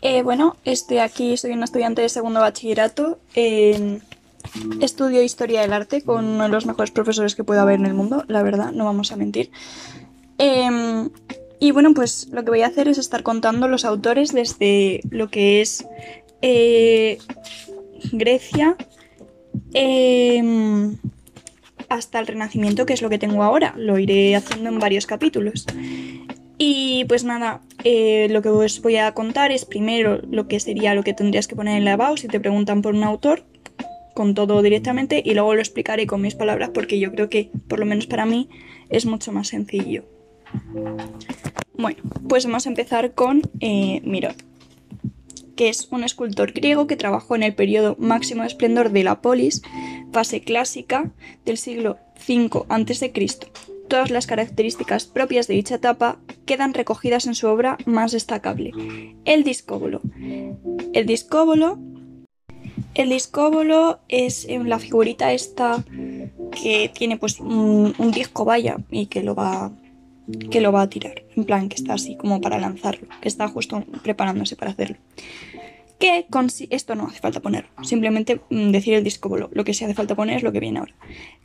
Eh, bueno, estoy aquí, soy una estudiante de segundo bachillerato. estudio historia del arte con uno de los mejores profesores que pueda haber en el mundo, la verdad, no vamos a mentir. Eh, y bueno, pues lo que voy a hacer es estar contando los autores desde lo que es eh, Grecia eh, hasta el Renacimiento, que es lo que tengo ahora. Lo iré haciendo en varios capítulos. Y pues nada, eh, lo que os voy a contar es primero lo que sería lo que tendrías que poner en la BAU si te preguntan por un autor, con todo directamente, y luego lo explicaré con mis palabras porque yo creo que, por lo menos para mí, es mucho más sencillo. Bueno, pues vamos a empezar con eh, Mirón, que es un escultor griego que trabajó en el periodo máximo de esplendor de la polis, fase clásica del siglo V a.C. Todas las características propias de dicha etapa quedan recogidas en su obra más destacable, el discóbolo. El discóbolo, el discóbolo es eh, la figurita esta que tiene pues un, disco vaya y que lo va que lo va a tirar, en plan que está así como para lanzarlo, que está justo preparándose para hacerlo. Que esto no hace falta ponerlo, simplemente mm, decir el discóbolo, lo que sí hace falta poner es lo que viene ahora.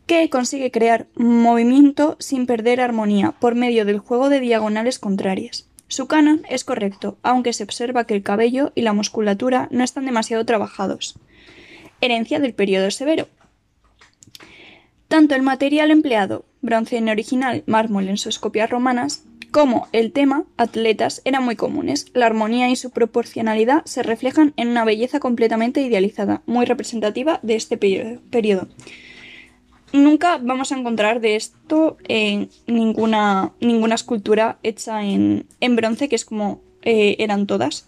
Que consigue crear movimiento sin perder armonía por medio del juego de diagonales contrarias. Su canon es correcto, aunque se observa que el cabello y la musculatura no están demasiado trabajados. Herencia del periodo severo. Tanto el material empleado, bronce en original, mármol en sus copias romanas, como el tema, atletas, eran muy comunes. La armonía y su proporcionalidad se reflejan en una belleza completamente idealizada, muy representativa de este perio- periodo. Nunca vamos a encontrar de esto en ninguna, ninguna escultura hecha en, en bronce, que es como eh, eran todas.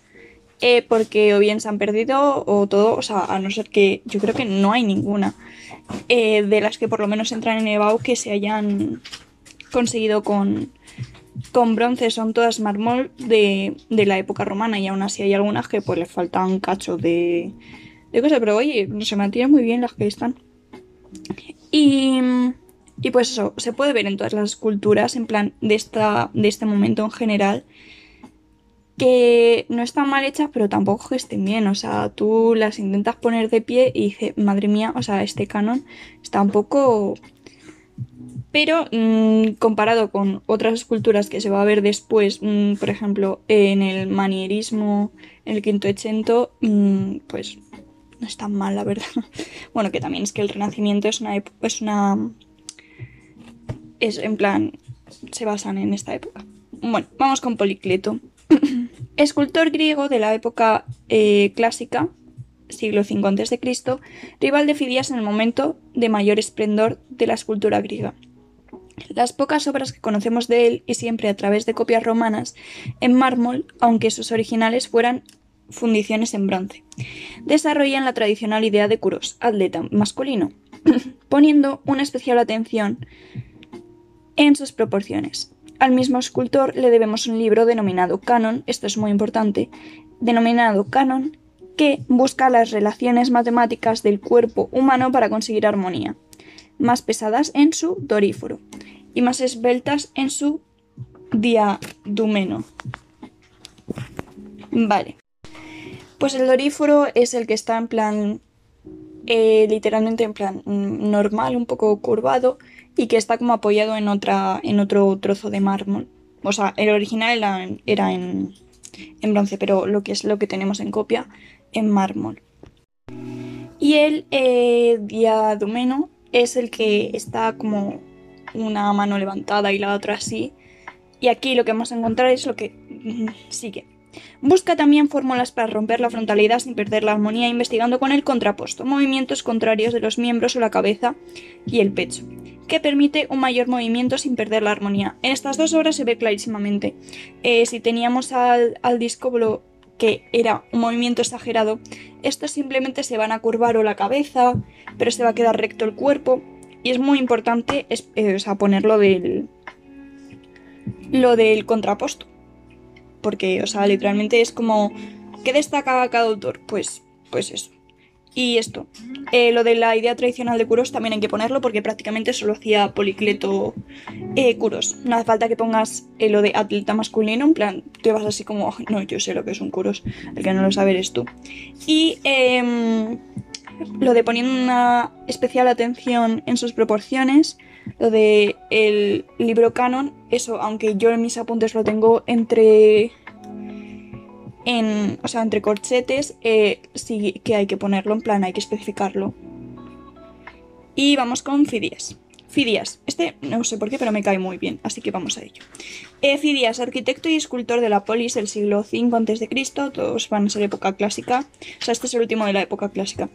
Eh, porque o bien se han perdido o todo, o sea, a no ser que yo creo que no hay ninguna eh, de las que por lo menos entran en EBAU que se hayan conseguido con, con bronce, son todas mármol de, de la época romana y aún así hay algunas que pues les faltan cachos de, de cosas, pero oye, se mantienen muy bien las que están. Y, y pues eso, se puede ver en todas las esculturas, en plan de, esta, de este momento en general, que no están mal hechas, pero tampoco que estén bien. O sea, tú las intentas poner de pie y dices, madre mía, o sea, este canon está un poco... Pero mm, comparado con otras esculturas que se va a ver después, mm, por ejemplo, en el manierismo, en el quinto ochento, mm, pues no es tan mal, la verdad. Bueno, que también es que el Renacimiento es una... Es una es en plan, se basan en esta época. Bueno, vamos con Policleto. Escultor griego de la época eh, clásica, siglo V a.C., rival de Fidias en el momento de mayor esplendor de la escultura griega. Las pocas obras que conocemos de él, y siempre a través de copias romanas, en mármol, aunque sus originales fueran fundiciones en bronce, desarrollan la tradicional idea de curos, atleta masculino, poniendo una especial atención en sus proporciones. Al mismo escultor le debemos un libro denominado Canon, esto es muy importante, denominado Canon, que busca las relaciones matemáticas del cuerpo humano para conseguir armonía, más pesadas en su doríforo y más esbeltas en su diadumeno. Vale. Pues el doríforo es el que está en plan, eh, literalmente en plan mm, normal, un poco curvado, y que está como apoyado en otra en otro trozo de mármol. O sea, el original era, en- bronce, pero lo que es lo que tenemos en copia en mármol. Y el eh, diadumeno es el que está como una mano levantada y la otra así. Y aquí lo que vamos a encontrar es lo que mm, sigue. Busca también fórmulas para romper la frontalidad sin perder la armonía, investigando con el contraposto, movimientos contrarios de los miembros o la cabeza y el pecho, que permite un mayor movimiento sin perder la armonía. En estas dos obras se ve clarísimamente. Eh, si teníamos al, al discóbolo que era un movimiento exagerado, estos simplemente se van a curvar o la cabeza, pero se va a quedar recto el cuerpo. Y es muy importante es- eh, o sea, ponerlo del, lo del contraposto. Porque, o sea, literalmente es como, ¿qué destaca cada autor? Pues, pues eso. Y esto. Eh, lo de la idea tradicional de Curos también hay que ponerlo porque prácticamente solo hacía Policleto eh, Curos. No hace falta que pongas eh, lo de atleta masculino, en plan, te vas así como, no, yo sé lo que es un Curos, el que no lo sabe eres tú. Y em, lo de poniendo una especial atención en sus proporciones, lo de el libro canon, eso, aunque yo en mis apuntes lo tengo entre en, o sea, entre corchetes, eh, sí que hay que ponerlo, en plan, hay que especificarlo. Y vamos con Fidias. Fidias, este no sé por qué, pero me cae muy bien, así que vamos a ello. Eh, Fidias, arquitecto y escultor de la polis del siglo V a.C., todos van a ser época clásica, o sea, este es el último de la época clásica,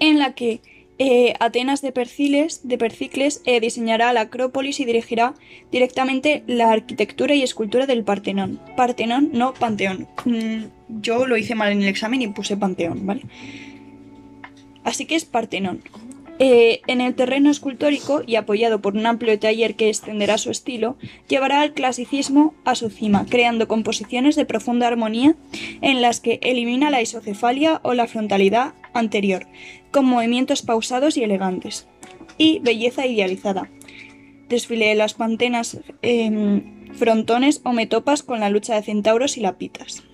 en la que eh, Atenas de, Perciles, de Percicles eh, diseñará la Acrópolis y dirigirá directamente la arquitectura y escultura del Partenón. Partenón, no Panteón. Mm, yo lo hice mal en el examen y puse Panteón, ¿vale? Así que es Partenón. Eh, en el terreno escultórico y apoyado por un amplio taller que extenderá su estilo, llevará al clasicismo a su cima, creando composiciones de profunda armonía en las que elimina la isocefalia o la frontalidad anterior, con movimientos pausados y elegantes, y belleza idealizada. Desfile de las pantenas, em, frontones o metopas con la lucha de centauros y lapitas.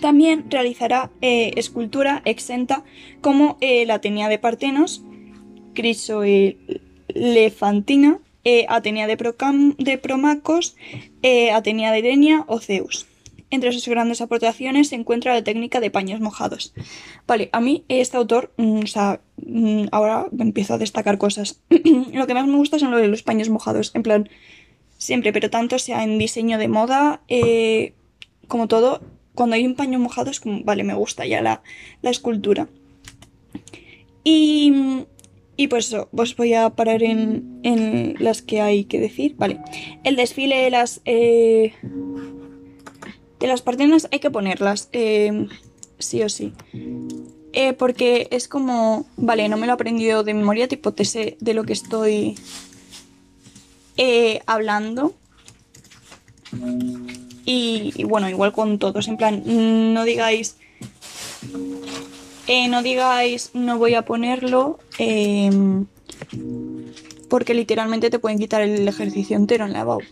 También realizará eh, escultura exenta como eh, la Atenea de Partenos, Crisoelefantina, eh, Atenea de, de Promacos, Atenea de Denia o Zeus. Entre sus grandes aportaciones se encuentra la técnica de paños mojados. Vale, a mí este autor, mm, o sea, mm, ahora empiezo a destacar cosas. lo que más me gusta son lo de los paños mojados, en plan, siempre, pero tanto sea en diseño de moda, eh, como todo, cuando hay un paño mojado es como, vale, me gusta ya la, escultura. Y, y pues eso, os voy a parar en, en, las que hay que decir. Vale, el desfile de las... Eh, de las partenas hay que ponerlas, eh, sí o sí. Eh, porque es como, vale, no me lo he aprendido de memoria, tipo, te sé de lo que estoy eh, hablando. Y, bueno, igual con todos, en plan, no digáis, no digáis, no voy a ponerlo, em, porque literalmente te pueden quitar el ejercicio entero en la BAU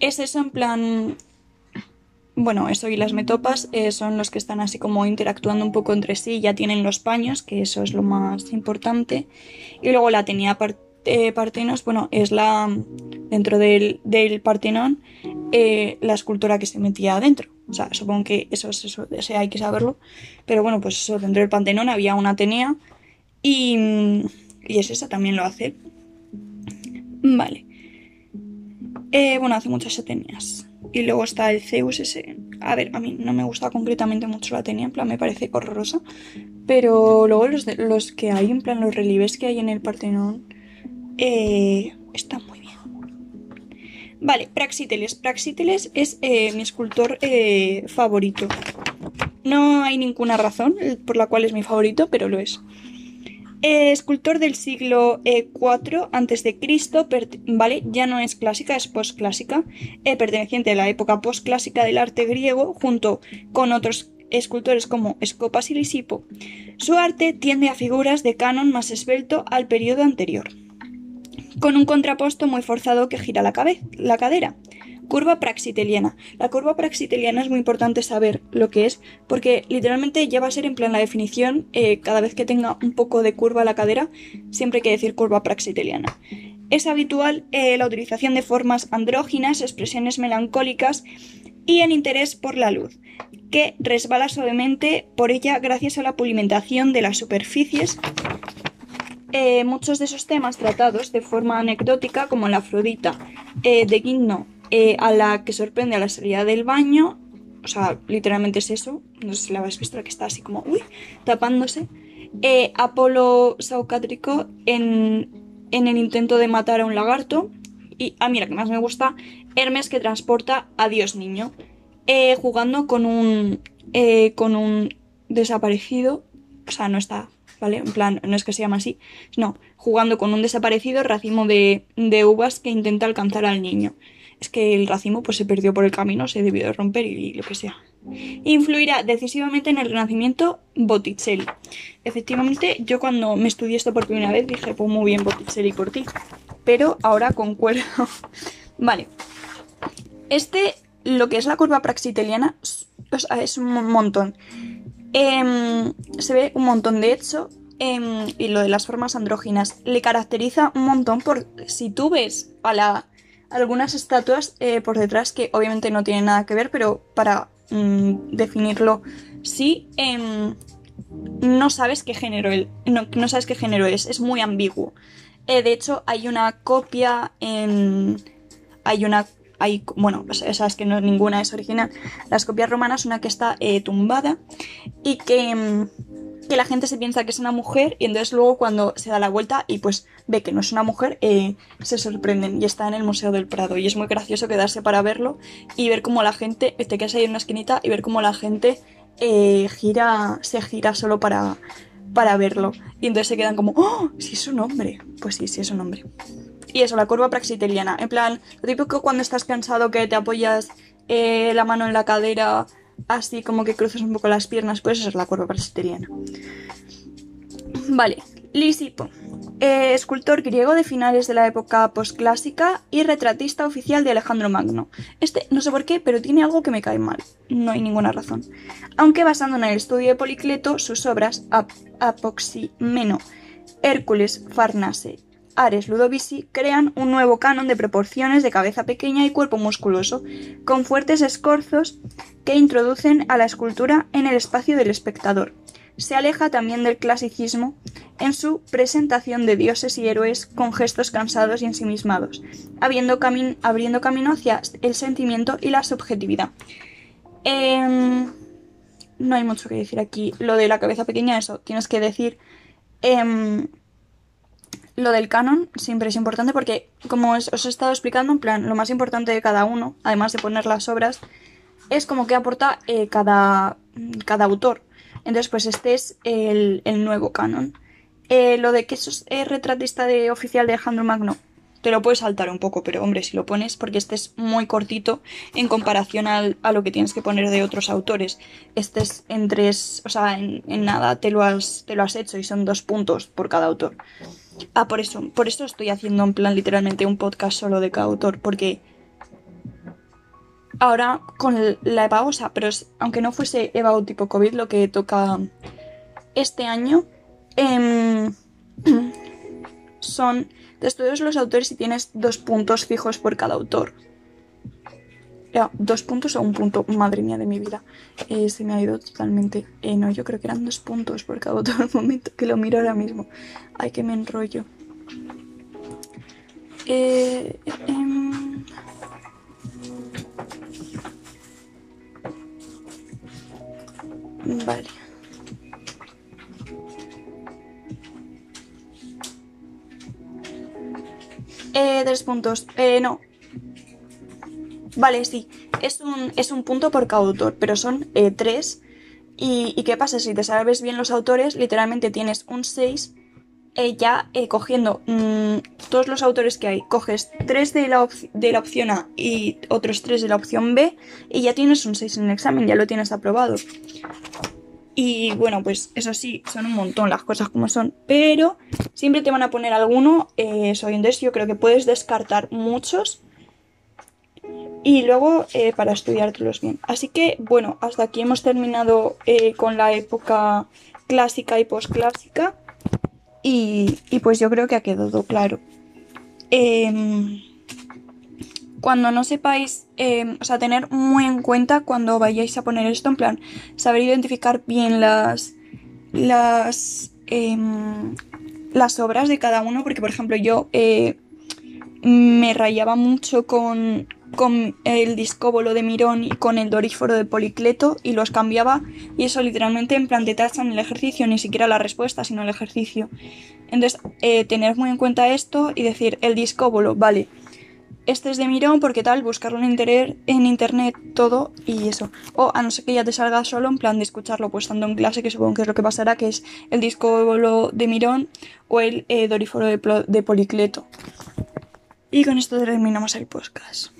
es eso en plan... Bueno, eso y las metopas eh, son los que están así como interactuando un poco entre sí, ya tienen los paños, que eso es lo más importante. Y luego la tenía eh, Partenos, bueno, es la, dentro del, del Partenón, eh, la escultura que se metía adentro. O sea, supongo que eso es eso, hay que saberlo. Pero bueno, pues eso, dentro del Pantenón había una Atenea y, y es esa, también lo hace. Vale. Eh, bueno, hace muchas Atenias. Y luego está el Zeus ese. A ver, a mí no me gusta concretamente mucho la Atenia, en plan me parece horrorosa. Pero luego los, los que hay, en plan los relieves que hay en el Partenón, eh, están muy bien. Vale, Praxíteles. Praxíteles es eh, mi escultor favorito. No hay ninguna razón por la cual es mi favorito, pero lo es. Eh, escultor del siglo IV eh, a.C., ¿vale? Ya no es clásica, es postclásica, eh, perteneciente a la época postclásica del arte griego, junto con otros escultores como Escopas y Lisipo. Su arte tiende a figuras de canon más esbelto al periodo anterior, con un contraposto muy forzado que gira la, la cadera. Curva praxiteliana. La curva praxiteliana es muy importante saber lo que es, porque literalmente ya va a ser en plan la definición, eh, cada vez que tenga un poco de curva la cadera, siempre hay que decir curva praxiteliana. Es habitual eh, la utilización de formas andróginas, expresiones melancólicas y el interés por la luz, que resbala suavemente por ella gracias a la pulimentación de las superficies eh, muchos de esos temas tratados de forma anecdótica, como la Afrodita de Guigno eh, a la que sorprende a la salida del baño, o sea, literalmente es eso, no sé si la habéis visto, que está así como, uy, tapándose. Eh, Apolo Saucátrico en, en el intento de matar a un lagarto. Y a mí la que más me gusta, Hermes que transporta a Dios niño, eh, jugando con un, con un desaparecido, o sea, no está, ¿vale? En plan, no es que se llama así, no, jugando con un desaparecido racimo de, de uvas que intenta alcanzar al niño. Es que el racimo pues se perdió por el camino, se debió de romper y lo que sea. Influirá decisivamente en el renacimiento Botticelli. Efectivamente, yo cuando me estudié esto por primera vez dije, pues muy bien Botticelli por ti. Pero ahora concuerdo. vale. Este, lo que es la curva praxiteliana, es un montón. Em, se ve un montón de hecho. Em, y lo de las formas andróginas le caracteriza un montón por si tú ves a la, algunas estatuas eh, por detrás que obviamente no tienen nada que ver, pero para mm, definirlo, sí, em, no sabes qué género no, no, sabes qué género es, es muy ambiguo. Eh, de hecho, hay una copia en, hay una hay, bueno, esas que ninguna es original. Las copias romanas, una que está eh, tumbada y que, mm, que, la gente se piensa que es una mujer y entonces luego cuando se da la vuelta y pues ve que no es una mujer, eh, se sorprenden y está en el Museo del Prado y es muy gracioso quedarse para verlo y ver cómo la gente, te quedas ahí en una esquinita y ver cómo la gente eh, gira, se gira solo para, para verlo. Y entonces se quedan como, ¡oh! Si es un hombre. Pues sí, sí es un hombre. Y eso, la curva praxiteliana. En plan, lo típico cuando estás cansado que te apoyas eh, la mano en la cadera, así como que cruzas un poco las piernas, pues eso es la curva praxiteliana. Vale, Lisipo. Eh, escultor griego de finales de la época posclásica y retratista oficial de Alejandro Magno. Este, no sé por qué, pero tiene algo que me cae mal. No hay ninguna razón. Aunque basando en el estudio de Policleto, sus obras Apoximeno, Hércules, Farnase Ares Ludovici crean un nuevo canon de proporciones de cabeza pequeña y cuerpo musculoso, con fuertes escorzos que introducen a la escultura en el espacio del espectador. Se aleja también del clasicismo en su presentación de dioses y héroes con gestos cansados y ensimismados, abriendo, camino hacia el sentimiento y la subjetividad. Em, no hay mucho que decir aquí. Lo de la cabeza pequeña, eso, tienes que decir em, lo del canon siempre es importante porque, como os, he estado explicando, en plan, lo más importante de cada uno, además de poner las obras, es como que aporta eh, cada, cada autor. Entonces, pues este es el, nuevo canon. Eh, lo de que eso es retratista de oficial de Alejandro Magno, te lo puedes saltar un poco, pero hombre, si lo pones, porque este es muy cortito en comparación a lo que tienes que poner de otros autores. Este es en tres, o sea, en, en nada te lo, has, te lo has hecho y son dos puntos por cada autor. Ah, por eso, por eso estoy haciendo en plan literalmente un podcast solo de cada autor, porque ahora con la EVA, pero aunque no fuese EVA tipo COVID lo que toca este año, em, son todos los autores y tienes dos puntos fijos por cada autor. Ya, dos puntos o un punto, madre mía de mi vida. Eh, se me ha ido totalmente. Eh, no, yo creo que eran dos puntos por cada autor. Un momento que lo miro ahora mismo. Ay, que me enrollo. Eh, Vale. Eh, tres puntos. Eh, no, Vale, sí, es un, es un punto por cada autor, pero son eh, tres. Y, qué pasa? Si te sabes bien los autores, literalmente tienes un 6 eh, ya eh, cogiendo mm, todos los autores que hay. Coges tres de la, de la opción A y otros tres de la opción B y ya tienes un 6 en el examen, ya lo tienes aprobado. Y bueno, pues eso sí, son un montón las cosas como son, pero siempre te van a poner alguno. Eh, soy entonces yo creo que puedes descartar muchos y luego eh, para estudiártelos bien. Así que bueno, hasta aquí hemos terminado eh, con la época clásica y posclásica y, y pues yo creo que ha quedado claro. Em, cuando no sepáis, em, o sea, tener muy en cuenta cuando vayáis a poner esto, en plan, saber identificar bien las, las, em, las obras de cada uno, porque por ejemplo yo eh, me rayaba mucho con, con el discóbolo de Mirón y con el doríforo de Policleto y los cambiaba y eso literalmente en plan te en el ejercicio, ni siquiera la respuesta, sino el ejercicio. Entonces, eh, tener muy en cuenta esto y decir, el discóbolo, vale, este es de Mirón porque tal, buscarlo en, en internet todo y eso. O a no ser que ya te salga solo en plan de escucharlo pues estando en clase, que supongo que es lo que pasará, que es el discóbolo de Mirón o el eh, doríforo de, de Policleto. Y con esto terminamos el podcast.